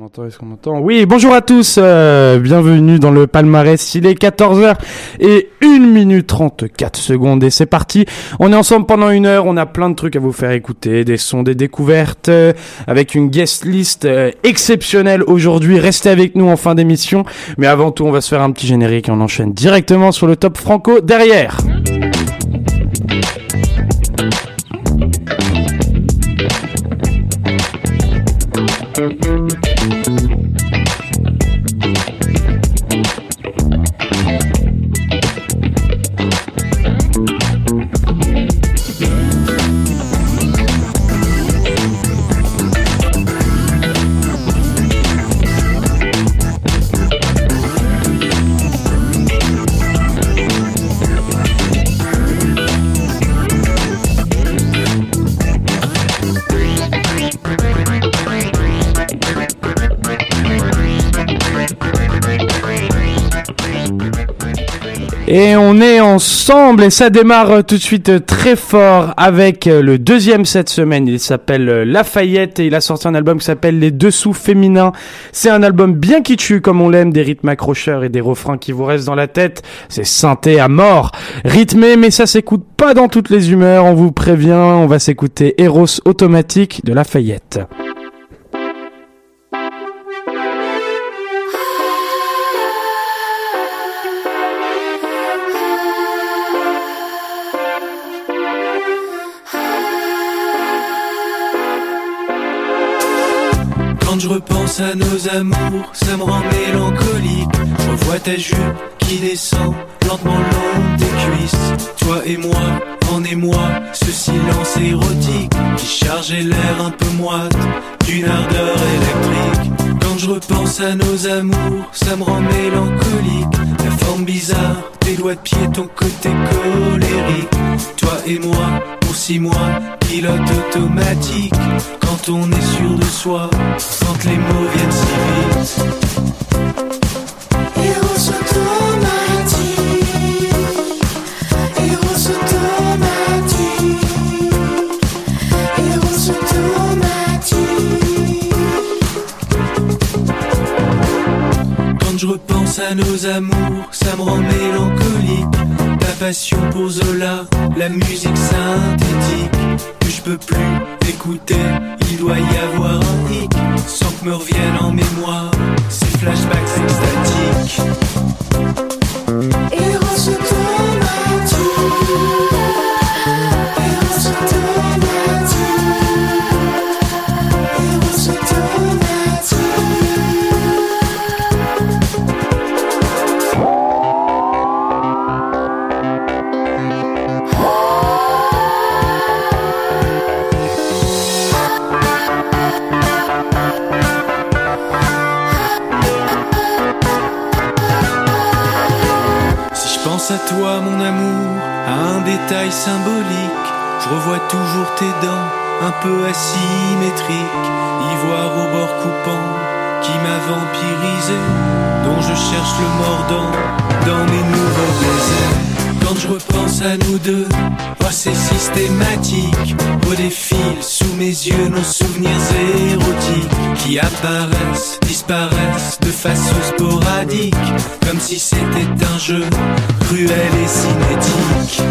M'entend Est-ce qu'on m'entend Oui, bonjour à tous, euh, bienvenue dans le palmarès. Il est 14h et 1 minute 34 secondes et c'est parti. On est ensemble pendant une heure, on a plein de trucs à vous faire écouter, des sons, des découvertes, euh, avec une guest list euh, exceptionnelle aujourd'hui. Restez avec nous en fin d'émission, mais avant tout, on va se faire un petit générique et on enchaîne directement sur le top franco derrière. Et on est ensemble et ça démarre tout de suite très fort avec euh, le deuxième cette semaine. Il s'appelle euh, Lafayette et il a sorti un album qui s'appelle Les Dessous Féminins. C'est un album bien kitschu comme on l'aime, des rythmes accrocheurs et des refrains qui vous restent dans la tête. C'est synthé à mort, rythmé mais ça s'écoute pas dans toutes les humeurs. On vous prévient, on va s'écouter Eros Automatique de Lafayette. Je repense à nos amours, ça me rend mélancolique. Je revois ta jupe qui descend lentement le long des cuisses. Toi et moi, en émoi, ce silence érotique qui chargeait l'air un peu moite d'une ardeur électrique. Je repense à nos amours, ça me rend mélancolique. La forme bizarre, tes doigts de pied, ton côté colérique. Toi et moi, pour six mois, pilote automatique. Quand on est sûr de soi, quand les mots nos amours, ça me rend mélancolique. Ta passion pour Zola, la musique synthétique que je peux plus écouter. Il doit y avoir un hic sans que me reviennent je cherche le mordant dans mes nouveaux déserts. Quand je repense à nous deux, oh c'est systématique. Au défil sous mes yeux nos souvenirs érotiques qui apparaissent, disparaissent de façon sporadique, comme si c'était un jeu cruel et cinétique.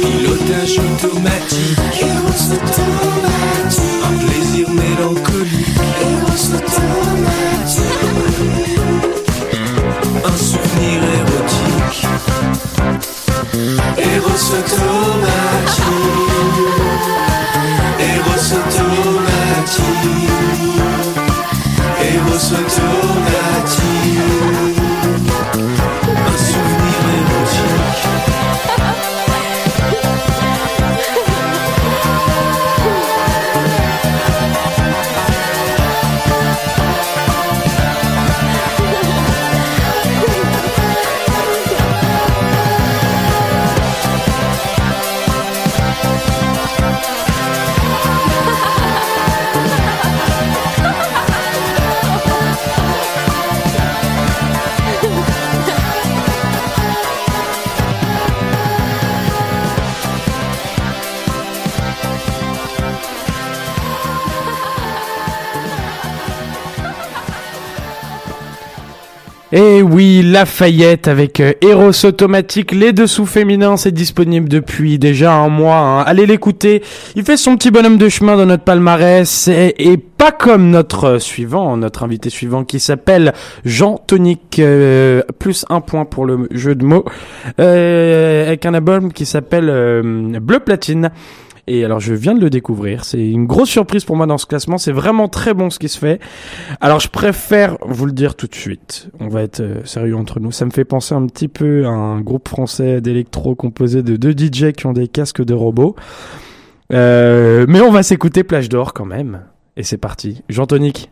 Pilotage automatique, Eros automatique, Lafayette avec euh, Eros Automatique, les dessous féminins, c'est disponible depuis déjà un mois. hein. Allez l'écouter, il fait son petit bonhomme de chemin dans notre palmarès et, pas comme notre euh, suivant, notre invité suivant qui s'appelle Jean Tonic, euh, plus un point pour le jeu de mots, euh, avec un album qui s'appelle euh, Bleu Platine. Et alors je viens de le découvrir, c'est une grosse surprise pour moi dans ce classement, c'est vraiment très bon ce qui se fait. Alors je préfère vous le dire tout de suite, on va être euh, sérieux entre nous, ça me fait penser un petit peu à un groupe français d'électro composé de deux DJ qui ont des casques de robots. Euh, mais on va s'écouter Plage d'Or quand même. Et c'est parti, Jean Tonic.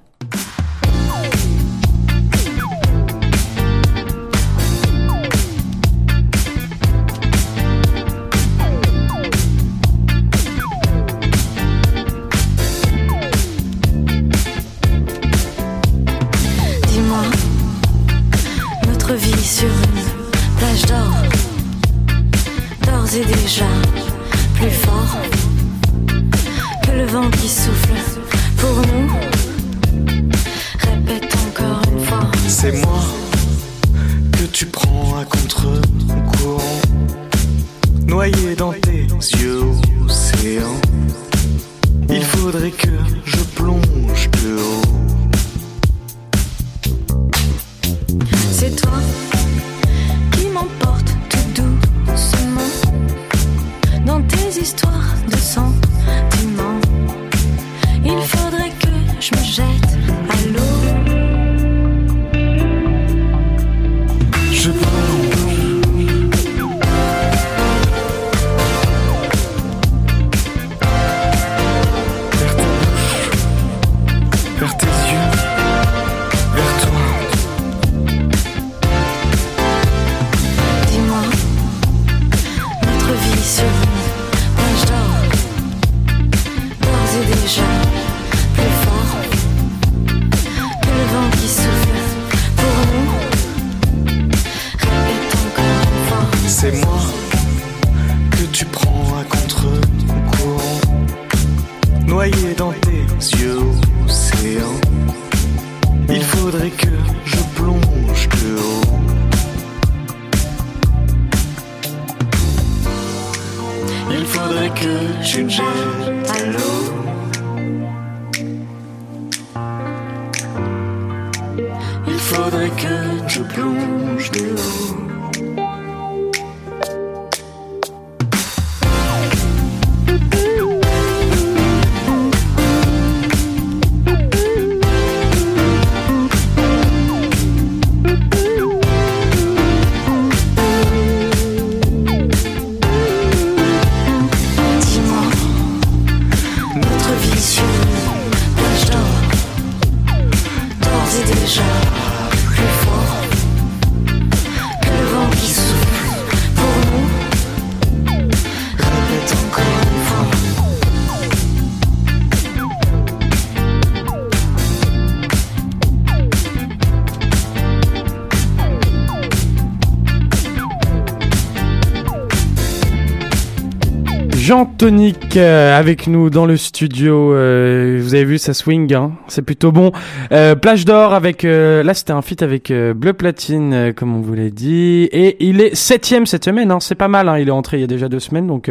Tonic euh, avec nous dans le studio. Euh, vous avez vu, ça swing, hein c'est plutôt bon. Euh, Plage d'or avec, euh, là c'était un feat avec euh, Bleu Platine, euh, comme on vous l'a dit. Et il est septième cette semaine, hein, c'est pas mal. Hein, il est entré il y a déjà deux semaines, donc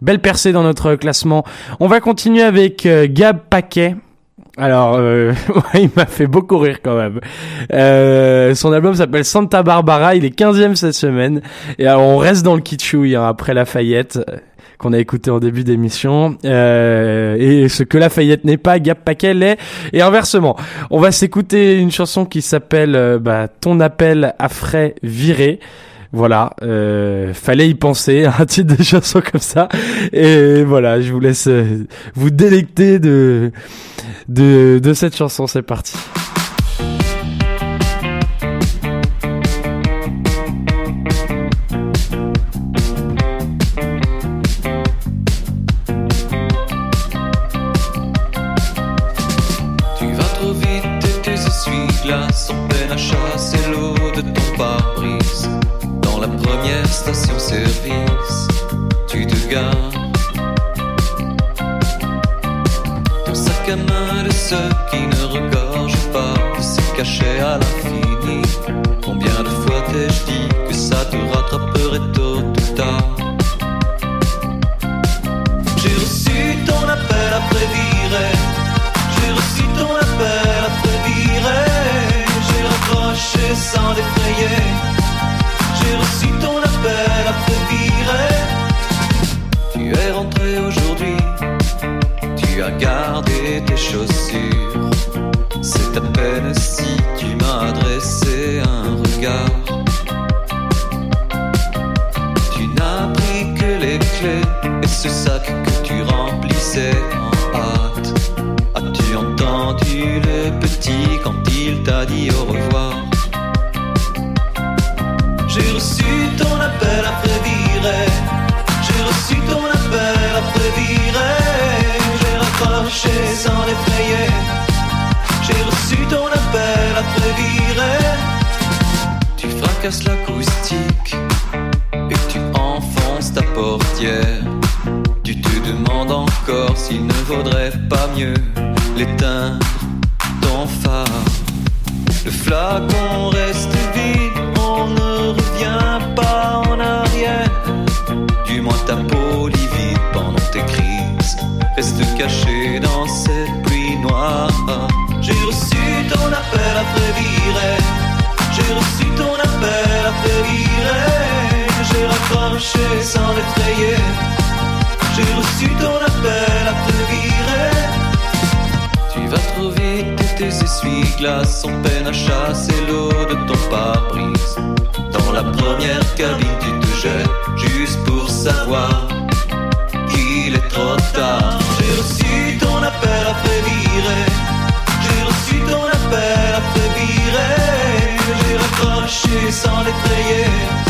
belle percée dans notre classement. On va continuer avec Gab Paquet. Alors, euh, il m'a fait beaucoup rire quand même. Euh, son album s'appelle Santa Barbara, il est 15e cette semaine. Et alors, on reste dans le kitschouille hein, après Lafayette, qu'on a écouté en début d'émission. Euh, et ce que Lafayette n'est pas, Gap Paquet l'est. Et inversement, on va s'écouter une chanson qui s'appelle euh, bah, Ton appel à frais viré. Voilà, euh, fallait y penser, un titre de chanson comme ça. Et voilà, je vous laisse euh, vous délecter de, de, de cette chanson, c'est parti. Sont peine à chasser l'eau de ton pare-brise. Dans la première station-service, tu te gares. Ton sac à main de ceux qui ne regorgent pas de ces cachets à l'infini. Combien de fois t'ai-je dit que ça te rattraperait tôt Gardé tes chaussures. C'est à peine si tu m'as adressé un regard. Tu n'as pris que les clés et ce sac que tu remplissais Tu fracasses l'acoustique et tu enfonces ta portière. Tu te demandes encore s'il ne vaudrait pas mieux l'éteindre ton phare. Le flacon reste vide, on ne revient pas en arrière. Du moins ta peau livide pendant tes crises reste cachée dans sans. J'ai reçu ton appel après virer. Tu vas trop vite tes essuie-glaces sont peine à chasser l'eau de ton pare-brise. Dans la première cabine, tu te jettes juste pour savoir qu'il est trop tard. J'ai reçu ton appel après virer. J'ai reçu ton appel après virer. J'ai raccroché sans l'effrayer.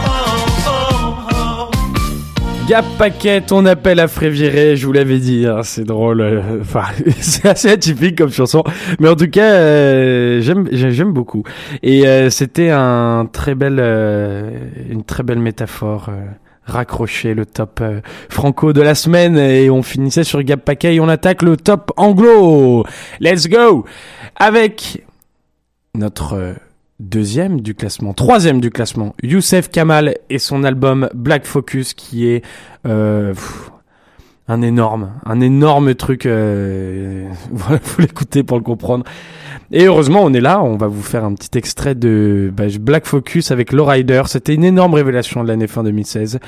Oh, oh, oh. Gap Paquet, ton appel à Fréviré, je vous l'avais dit, hein, c'est drôle. euh, Enfin, c'est assez atypique comme chanson, mais en tout cas, euh, j'aime, j'ai- j'aime beaucoup. Et euh, c'était un très belle, euh, une très belle métaphore. euh, raccrocher le top euh, franco de la semaine et on finissait sur Gap Paquet et on attaque le top anglo. Let's go avec notre deuxième du classement, troisième du classement, Youssef Kamal et son album Black Focus qui est euh, un énorme, un énorme truc. Euh, voilà, faut l'écouter pour le comprendre. Et heureusement, on est là. On va vous faire un petit extrait de bah, Black Focus avec Lowrider. C'était une énorme révélation de l'année fin 2016.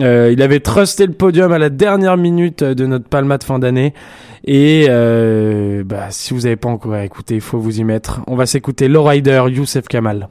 Euh, il avait trusté le podium à la dernière minute de notre palma de fin d'année. Et euh, bah, si vous n'avez pas encore écouté, il faut vous y mettre. On va s'écouter Lowrider, Youssef Kamal.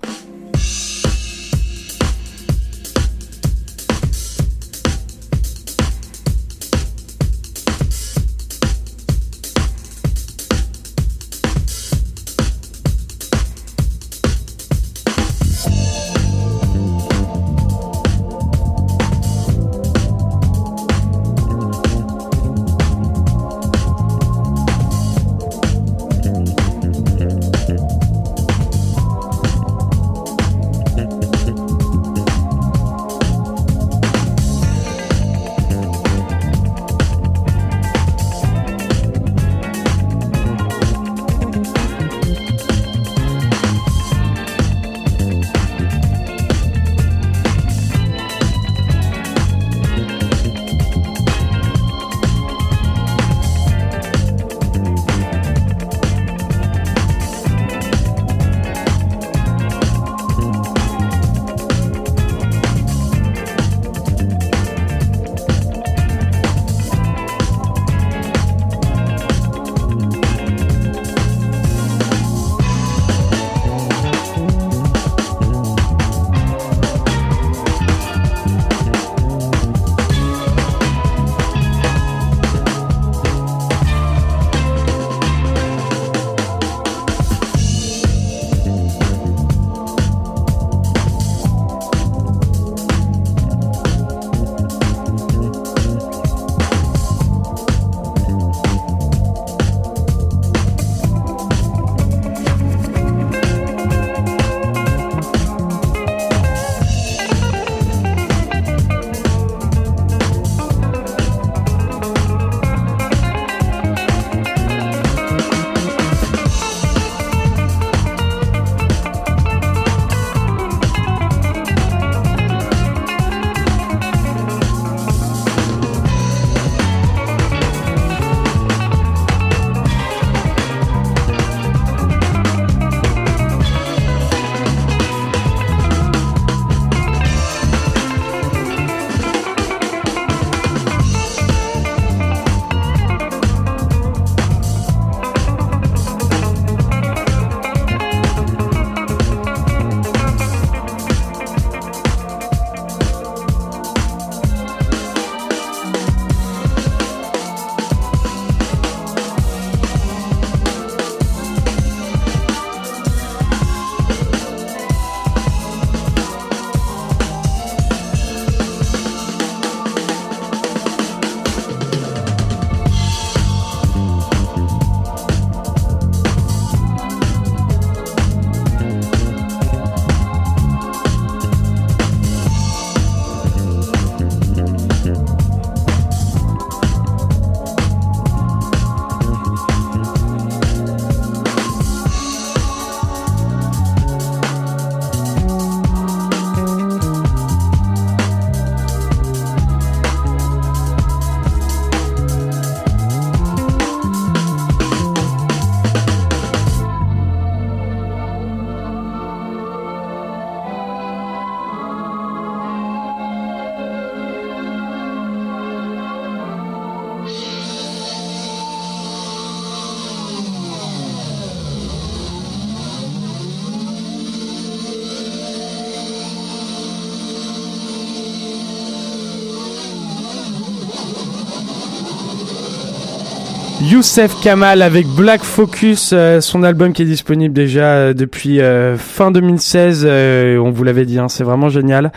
Youssef Kamal avec Black Focus, euh, son album qui est disponible déjà euh, depuis euh, fin 2016. euh, on vous l'avait dit, hein, c'est vraiment génial.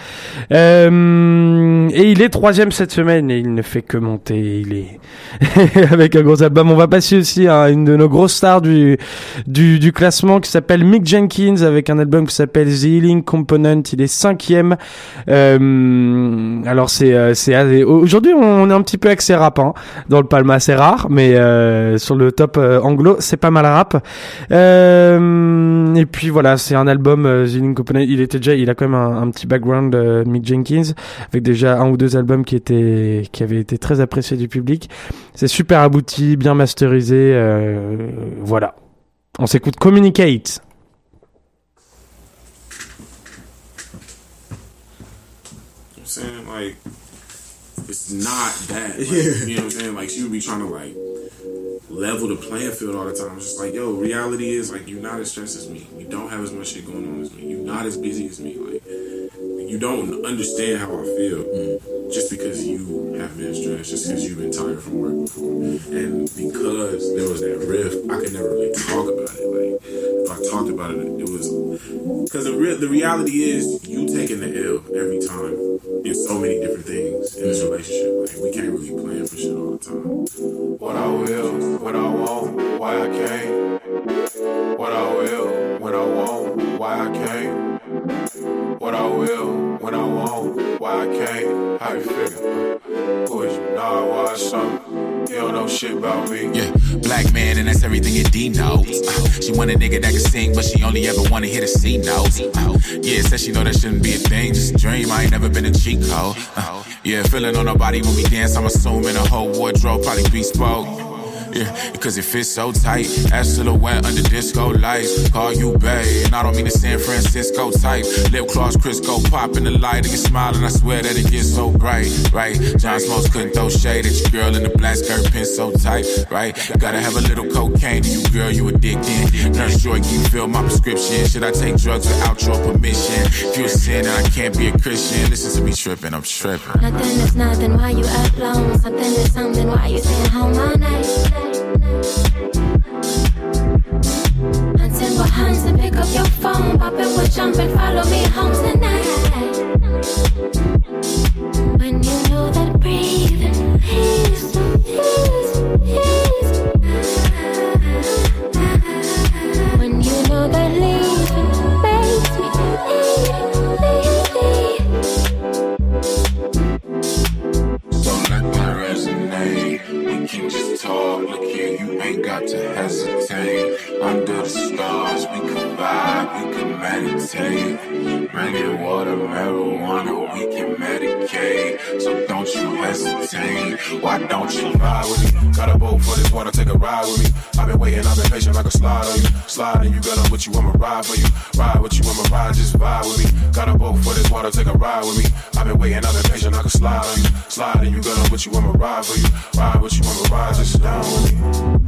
Euh, et il est troisième cette semaine et il ne fait que monter. Il est avec un gros album. On va passer aussi à une de nos grosses stars du du, du classement qui s'appelle Mick Jenkins avec un album qui s'appelle The Healing Component. Il est cinquième. Euh, alors c'est euh, c'est aujourd'hui on est un petit peu axé rap hein, dans le palma c'est rare mais euh, sur le top anglo c'est pas mal rap et puis voilà c'est un album The Healing Component il était déjà il a quand même un, petit background Mick Jenkins avec déjà un ou deux albums qui étaient qui avaient été très appréciés du public c'est super abouti bien masterisé euh, voilà on s'écoute Communicate I'm saying like it's not that. Like, You know what I'm saying? Like she would be trying to like level the playing field all the time. It's just like, yo, reality is like you're not as stressed as me. You don't have as much shit going on as me. You're not as busy as me. Like you don't understand how I feel just because you have been stressed, just because you've been tired from work before. And because there was that rift, I could never really talk about it. Like if I talked about it, it was because the, re- the reality is you taking the L every time in so many different things in this relationship. Like we can't really plan for shit all the time. What I will, when I want, why I can't. What I will, when I want, why I can't. What I will, when I want, why I can't. How you figure? Who is you? Nah, why something? You don't know shit about me. Yeah, black man, and that's everything your D knows. Uh, she want a nigga that can sing, but she only ever wanna hear the C notes. Uh, yeah, said she know that shouldn't be a thing, just a dream. I ain't never been a cheat code. Uh, yeah, feeling on her body when we dance. I'm assuming her whole wardrobe probably bespoke. Yeah, because it fits so tight. Ass silhouette under disco lights. Call you babe, and I don't mean the San Francisco type. Lip gloss, Crisco pop in the light, and you smiling. I swear that it gets so bright, right? John Smokes couldn't throw shade at your girl in the black skirt, pin so tight, right? Gotta have a little cocaine to you, girl, you addicted. Nurse Joy, can you fill my prescription? Should I take drugs without your permission? If you a sin and I can't be a Christian, listen to me tripping, I'm tripping. Nothing is nothing, why you alone? Something is something, why you staying home all night? jumping, follow me home tonight. Under the stars, we can vibe, we can meditate. Drinking water, marijuana, we can medicate. So don't you hesitate. Why don't you ride with me? Got a boat for this water, take a ride with me. I've been waiting, I've been patient like a slide on you. Sliding, you got on with you, I'ma ride for you. Ride with you, I'ma ride, just vibe with me. Got a boat for this water, take a ride with me. I've been waiting, I've been patient like a slide on you. Sliding, you got on with you, I'ma ride for you. Ride with you, I'ma ride, just down with me.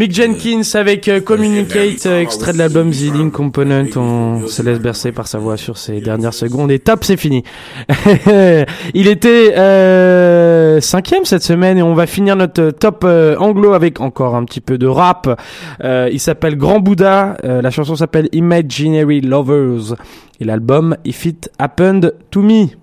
Mick Jenkins avec euh, Communicate, euh, extrait de l'album The Healing Component. On se laisse bercer par sa voix sur ces dernières secondes. Et top, c'est fini. Il était euh, cinquième cette semaine et on va finir notre top euh, anglo avec encore un petit peu de rap. Il s'appelle Grand Bouddha. La chanson s'appelle Imaginary Lovers. Et l'album If It Happened to Me.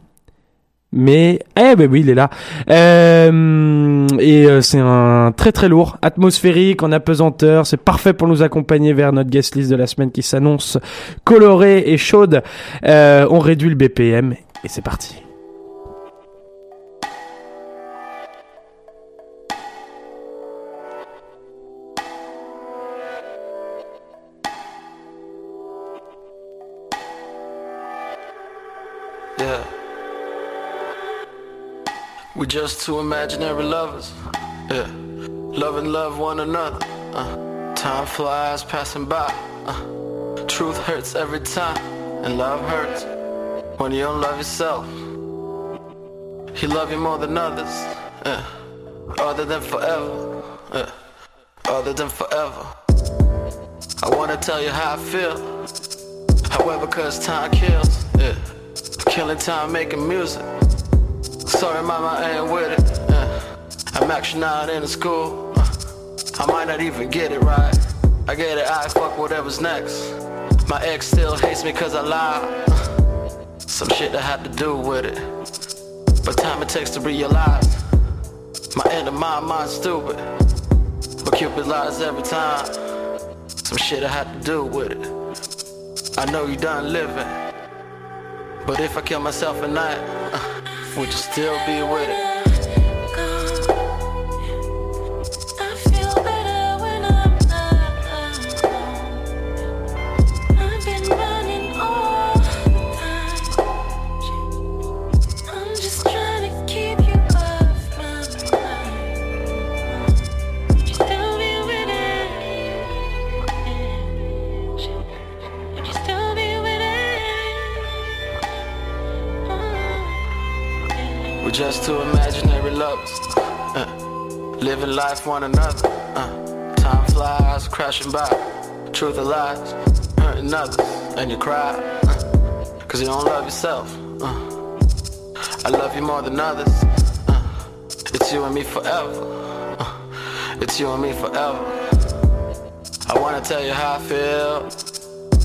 Mais eh ben oui, il est là. Euh, et euh, c'est un très très lourd, atmosphérique, en apesanteur. C'est parfait pour nous accompagner vers notre guest list de la semaine qui s'annonce colorée et chaude. Euh, on réduit le BPM et c'est parti. We just two imaginary lovers. Yeah. Love and love one another. Uh. Time flies passing by. Uh. Truth hurts every time. And love hurts when you don't love yourself. He love you more than others. Yeah. Other than forever. Yeah. Other than forever. I wanna tell you how I feel. However, cause time kills. Yeah. Killing time making music. Sorry, mama, I ain't with it. Yeah. I'm actually not in the school. Uh, I might not even get it right. I get it, I fuck whatever's next. My ex still hates me cause I lied. Uh, some shit that had to do with it. But time it takes to realize. My inner mind, mind stupid. But Cupid lies every time. Some shit I had to do with it. I know you done living. But if I kill myself at night, uh, would you still be with it? Life one another. Uh, time flies, crashing by. Truth of lies, hurting others. And you cry. Uh, Cause you don't love yourself. Uh, I love you more than others. Uh, it's you and me forever. Uh, it's you and me forever. I wanna tell you how I feel.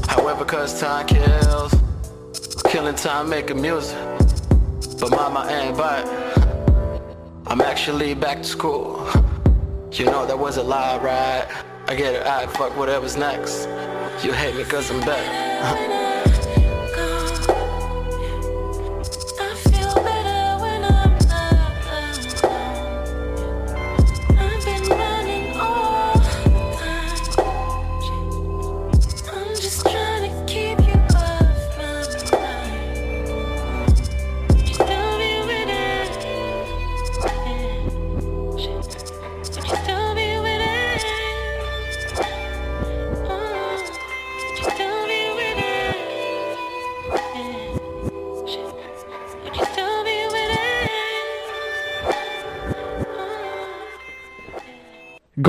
However, cause time kills. Killing time making music. But mama ain't bite. I'm actually back to school. You know that was a lie, right? I get it, I fuck whatever's next. You hate me cause I'm better.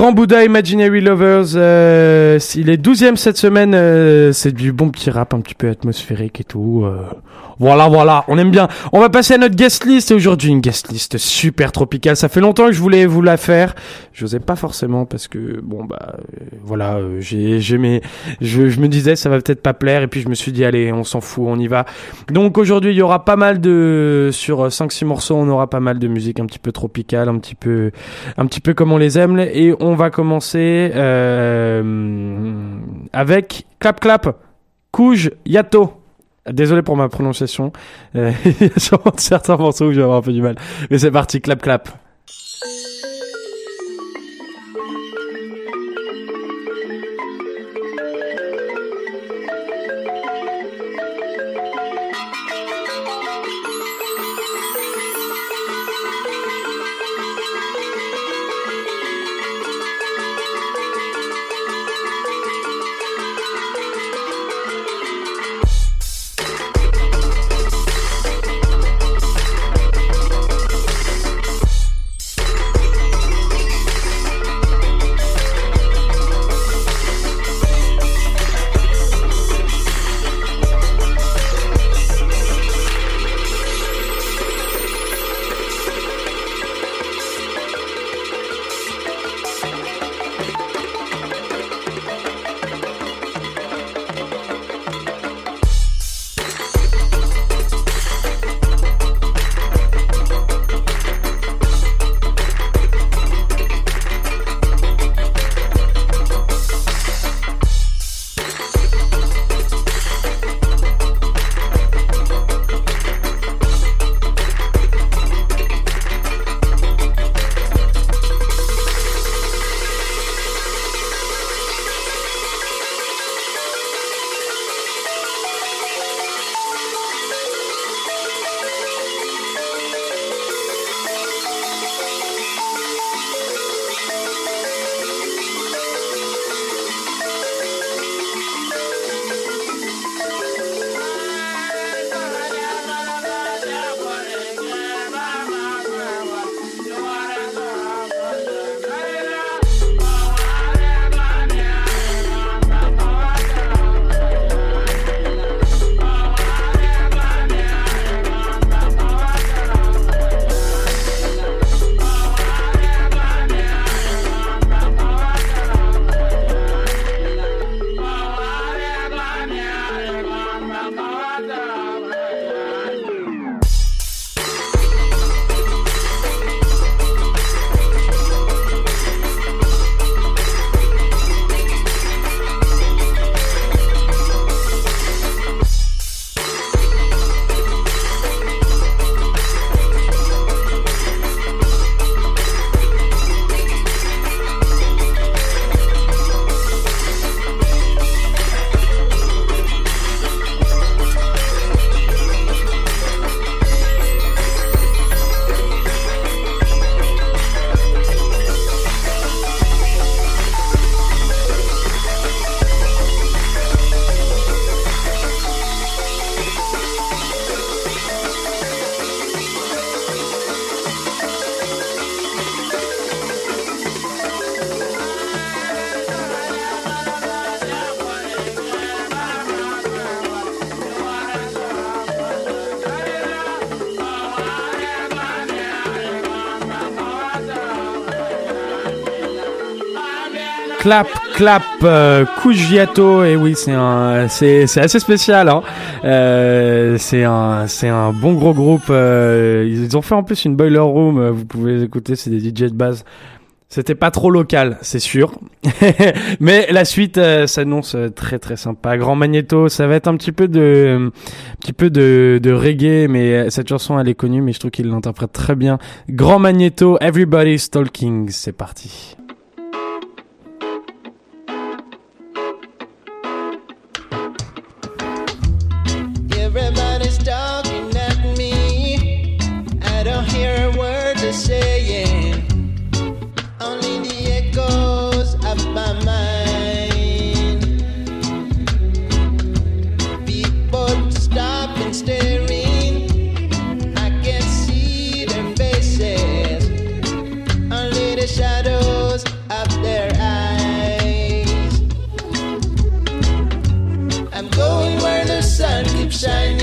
Grand Buddha Imaginary Lovers, euh, il est 12ème cette semaine, euh, c'est du bon petit rap un petit peu atmosphérique et tout. euh. Voilà, voilà, on aime bien. On va passer à notre guest list et aujourd'hui une guest list super tropicale. Ça fait longtemps que je voulais vous la faire. J'osais pas forcément parce que bon bah euh, voilà, euh, j'ai j'ai mes je, je me disais ça va peut-être pas plaire et puis je me suis dit allez, on s'en fout, on y va. Donc aujourd'hui, il y aura pas mal de sur 5 6 morceaux, on aura pas mal de musique un petit peu tropicale, un petit peu un petit peu comme on les aime et on va commencer euh, avec Clap Clap Couge Yato. Désolé pour ma prononciation. Euh, Il y a sûrement certains morceaux où je vais avoir un peu du mal. Mais c'est parti, clap clap. Clap Clap euh, Cugiato et oui c'est un c'est c'est assez spécial hein. Euh, c'est un c'est un bon gros groupe euh, ils ont fait en plus une boiler room euh, vous pouvez les écouter c'est des DJ de base c'était pas trop local, c'est sûr. Mais la suite euh, s'annonce euh, très très sympa. Grand Magneto, ça va être un petit peu de, un petit peu de, de reggae, mais cette chanson elle est connue, mais je trouve qu'il l'interprète très bien. Grand Magneto, Everybody's Talking, c'est parti. Sun keeps shining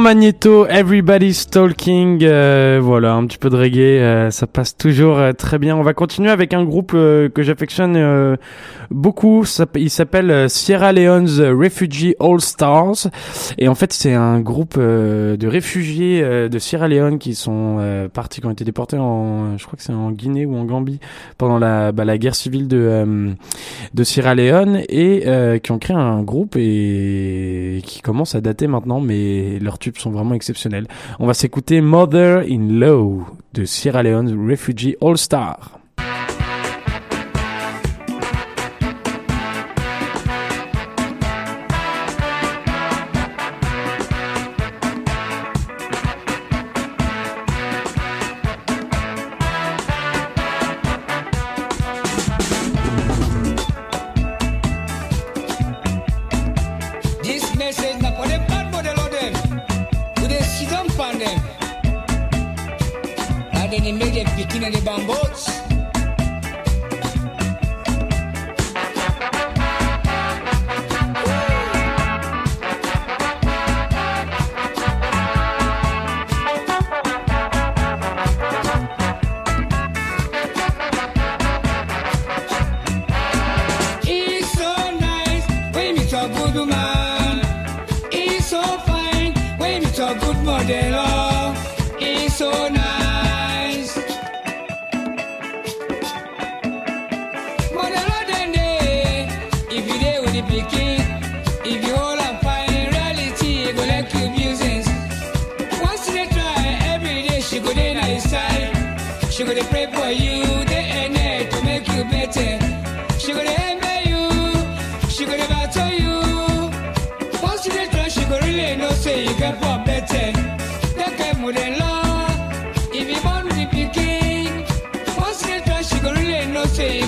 Magneto, Everybody's Talking, euh, voilà, un petit peu de reggae, euh, ça passe toujours euh, très bien. On va continuer avec un groupe que j'affectionne beaucoup, il s'appelle Sierra Leone's Refugee All Stars, et en fait c'est un groupe de réfugiés de Sierra Leone qui sont partis, qui ont été déportés en, je crois que c'est en Guinée ou en Gambie pendant la, bah, guerre civile de, Sierra Leone, et qui ont créé un groupe et qui commence à dater maintenant, mais leurs sont vraiment exceptionnels. On va s'écouter Mother in Law de Sierra Leone Refugee All Star. The bamboos.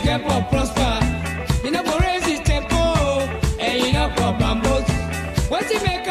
for prosper. You know, for raise his tempo, and you know, for. What's he make?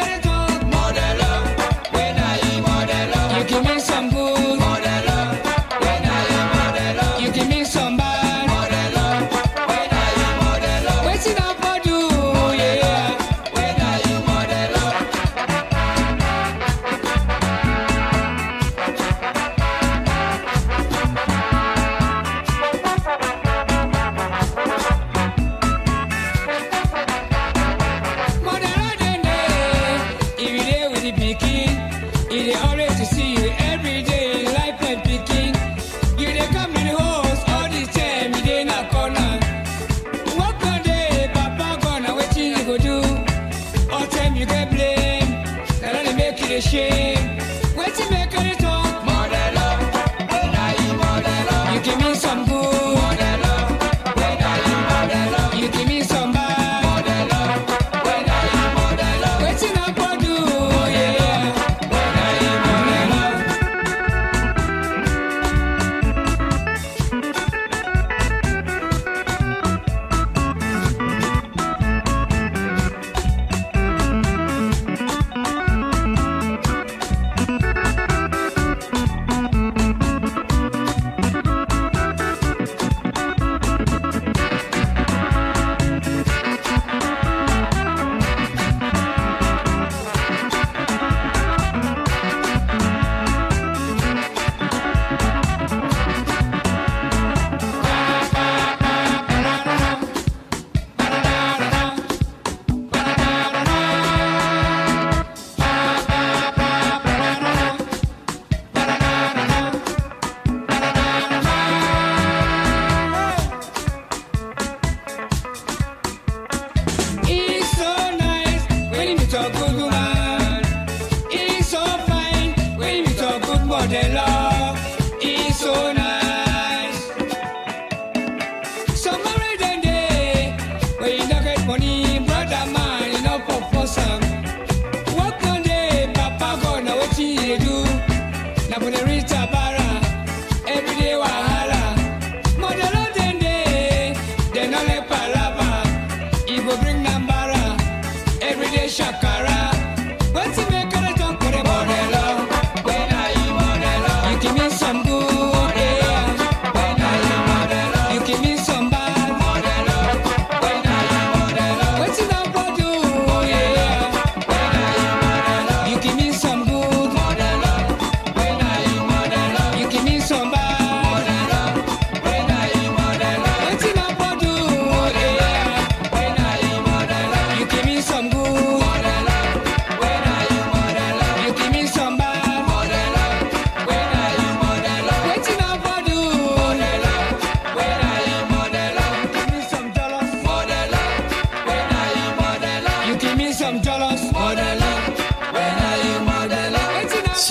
you get blamed. Now let me make you a shame. Wait to make it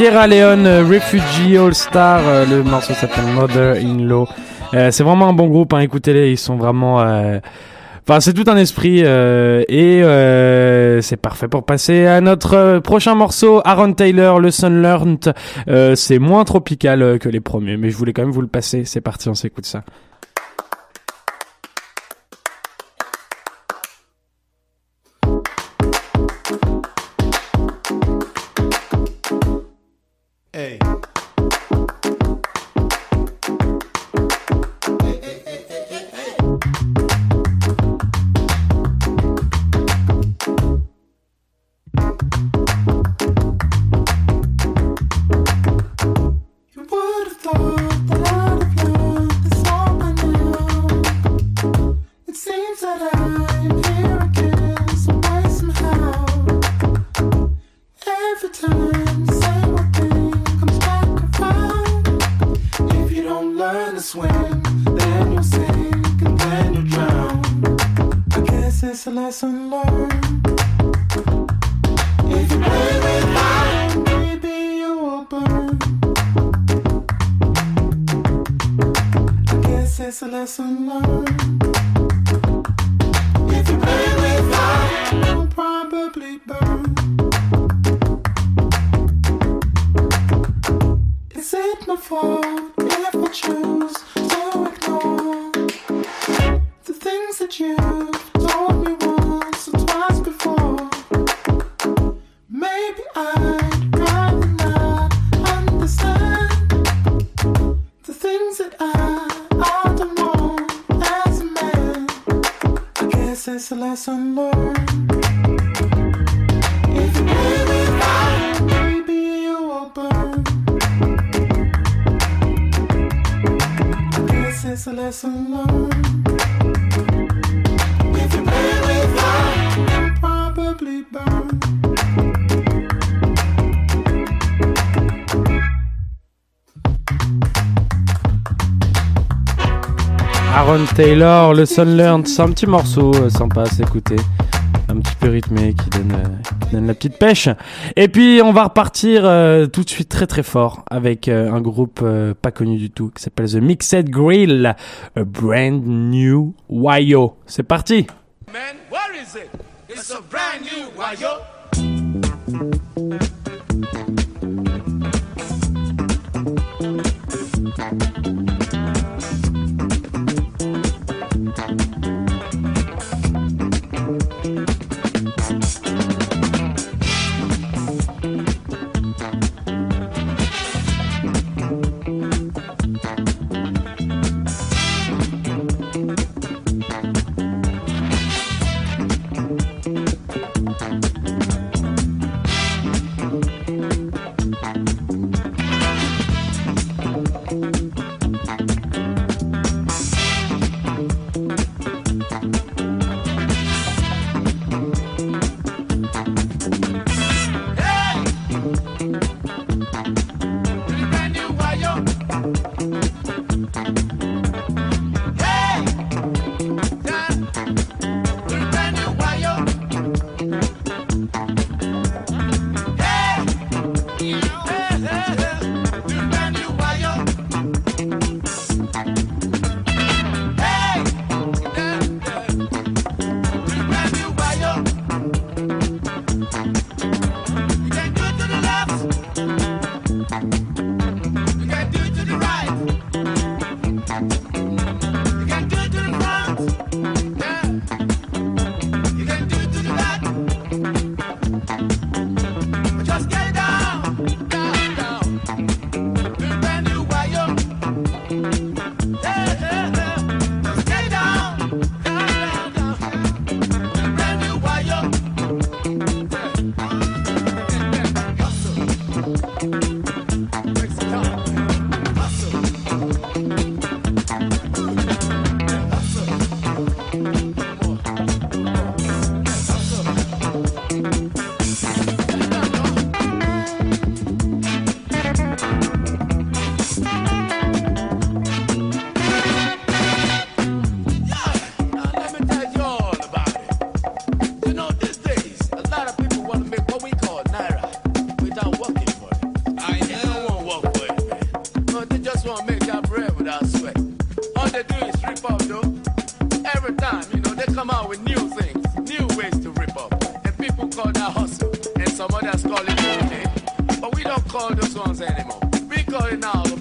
Sierra Leone euh, Refugee All Star. Euh, le morceau s'appelle Mother in Law. Euh, c'est vraiment un bon groupe, hein, écoutez-les, ils sont vraiment... Enfin, c'est tout un esprit euh, et euh, c'est parfait pour passer à notre prochain morceau. Aaron Taylor, le Sun Learned. Euh, c'est moins tropical que les premiers, mais je voulais quand même vous le passer. C'est parti, on s'écoute ça. lesson learned. Taylor, le Sun Learned. C'est un petit morceau euh, sympa à s'écouter. Un petit peu rythmé qui donne, euh, donne, la petite pêche. Et puis on va repartir euh, tout de suite très très fort avec un groupe pas connu du tout qui s'appelle The Mixed Grill, a brand new Wayo. C'est parti. call the songs anymore. We call it now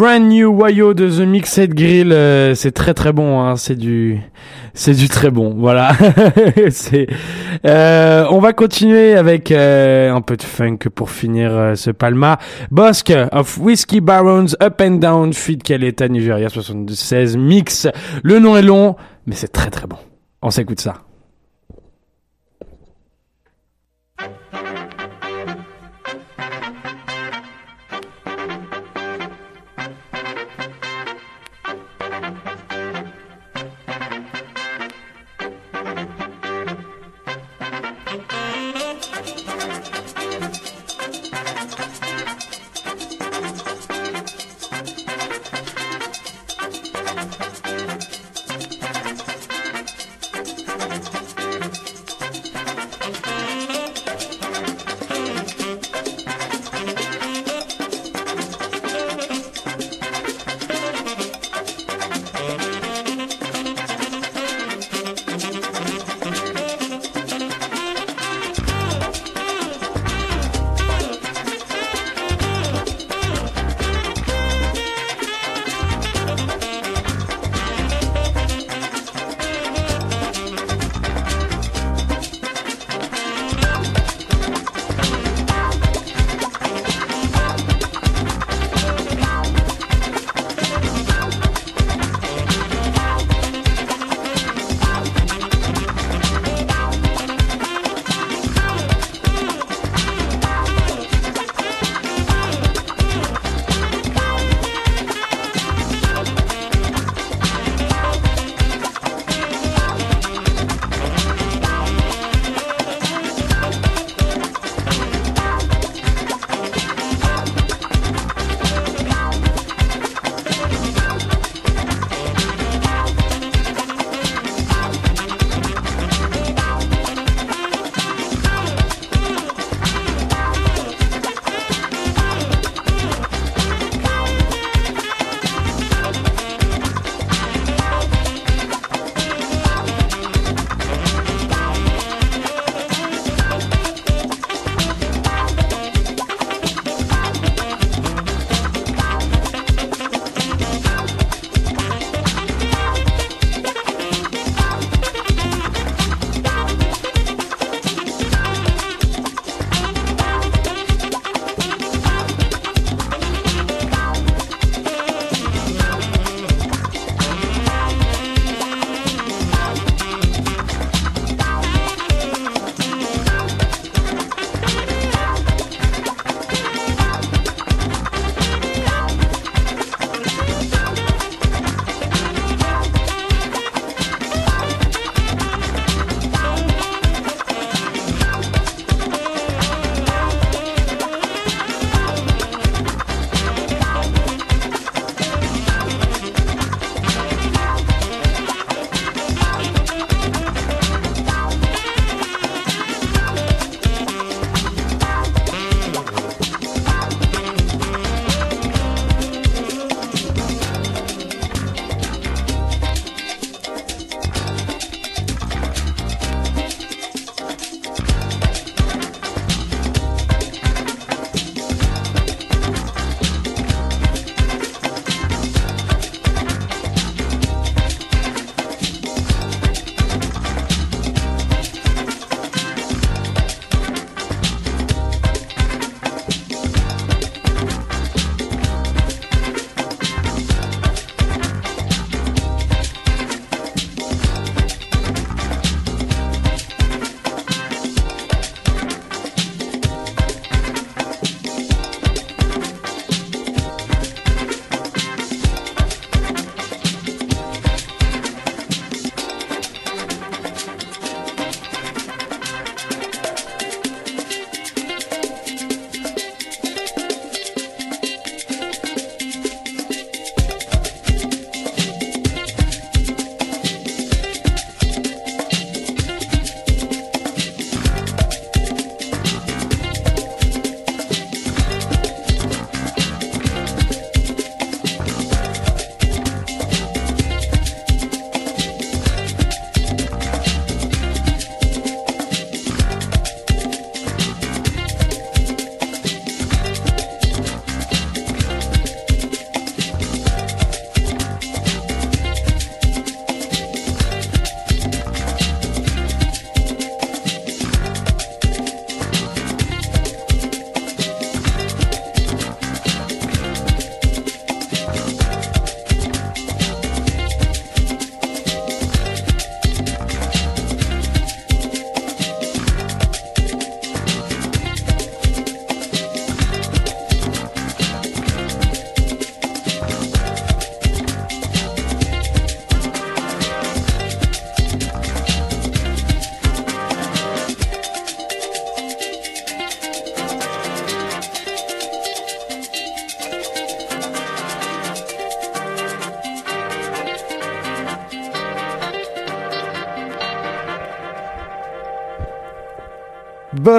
Brand New Wayo de The Mixed Grill, euh, c'est très très bon, hein, c'est du, c'est du très bon, voilà. c'est, euh, on va continuer avec euh, un peu de funk pour finir euh, ce Palma. Bosque of Whiskey Barons Up and Down feat Caleta Nigeria 76 mix. Le nom est long, mais c'est très très bon. On s'écoute ça.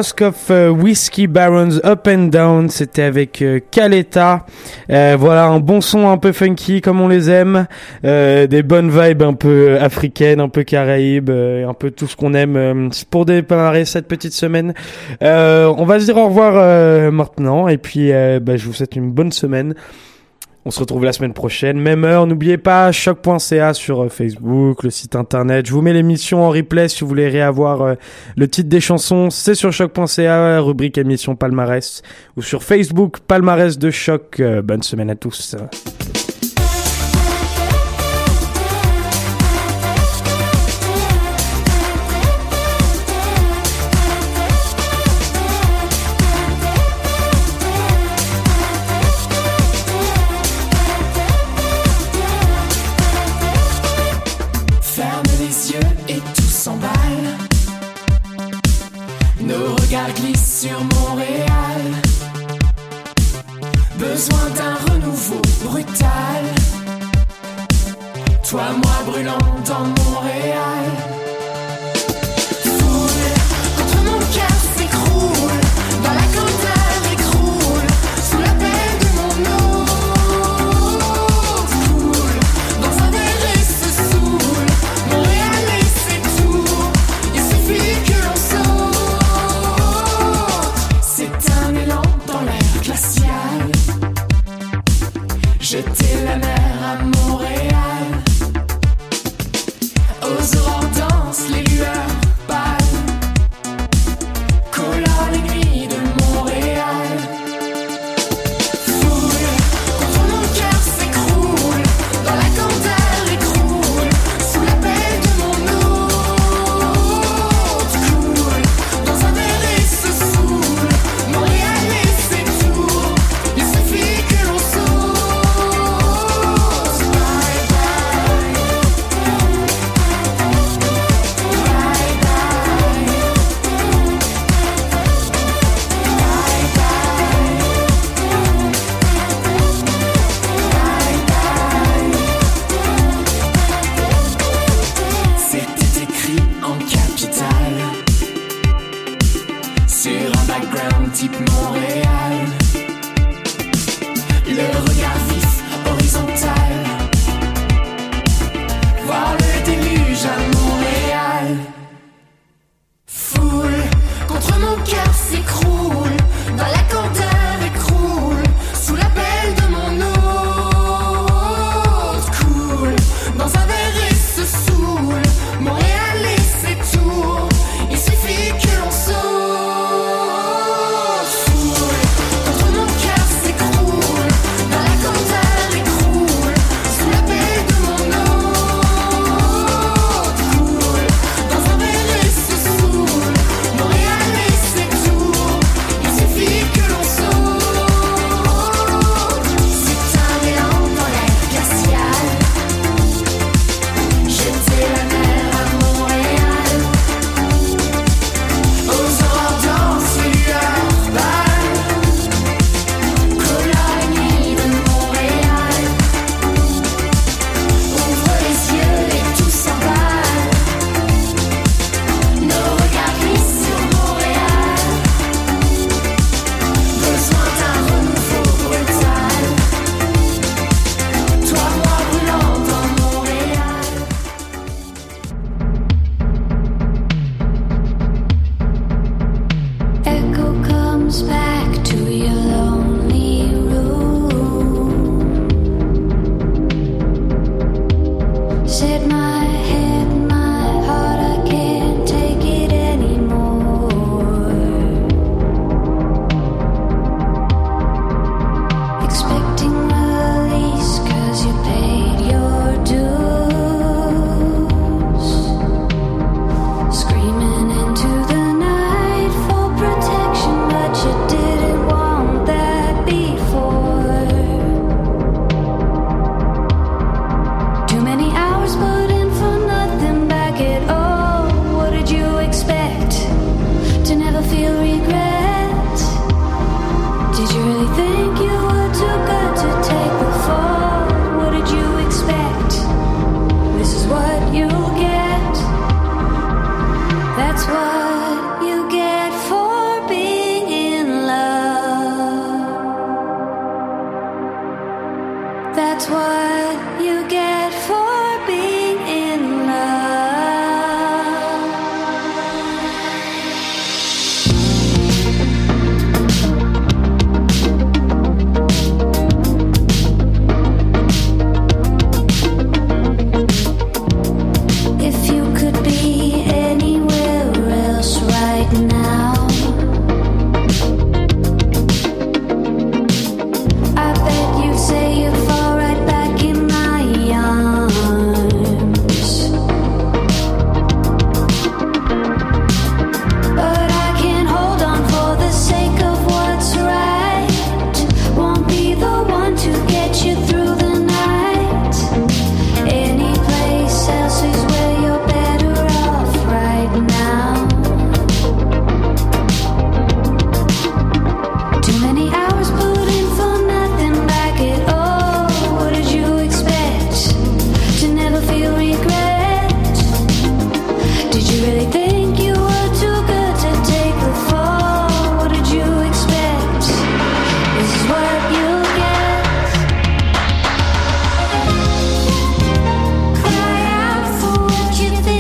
Of euh, Whiskey Barons Up and Down, c'était avec euh, Caleta. Euh, voilà, un bon son un peu funky comme on les aime, Euh, des bonnes vibes un peu africaines, un peu caraïbes, euh, un peu tout ce qu'on aime euh, pour démarrer cette petite semaine. Euh, on va se dire au revoir euh, maintenant et puis euh, bah, je vous souhaite une bonne semaine. On se retrouve la semaine prochaine, même heure. N'oubliez pas choc.ca sur euh, Facebook, le site internet. Je vous mets l'émission en replay si vous voulez réavoir euh, le titre des chansons. C'est sur choc.ca, rubrique émission palmarès, ou sur Facebook palmarès de choc. Euh, bonne semaine à tous.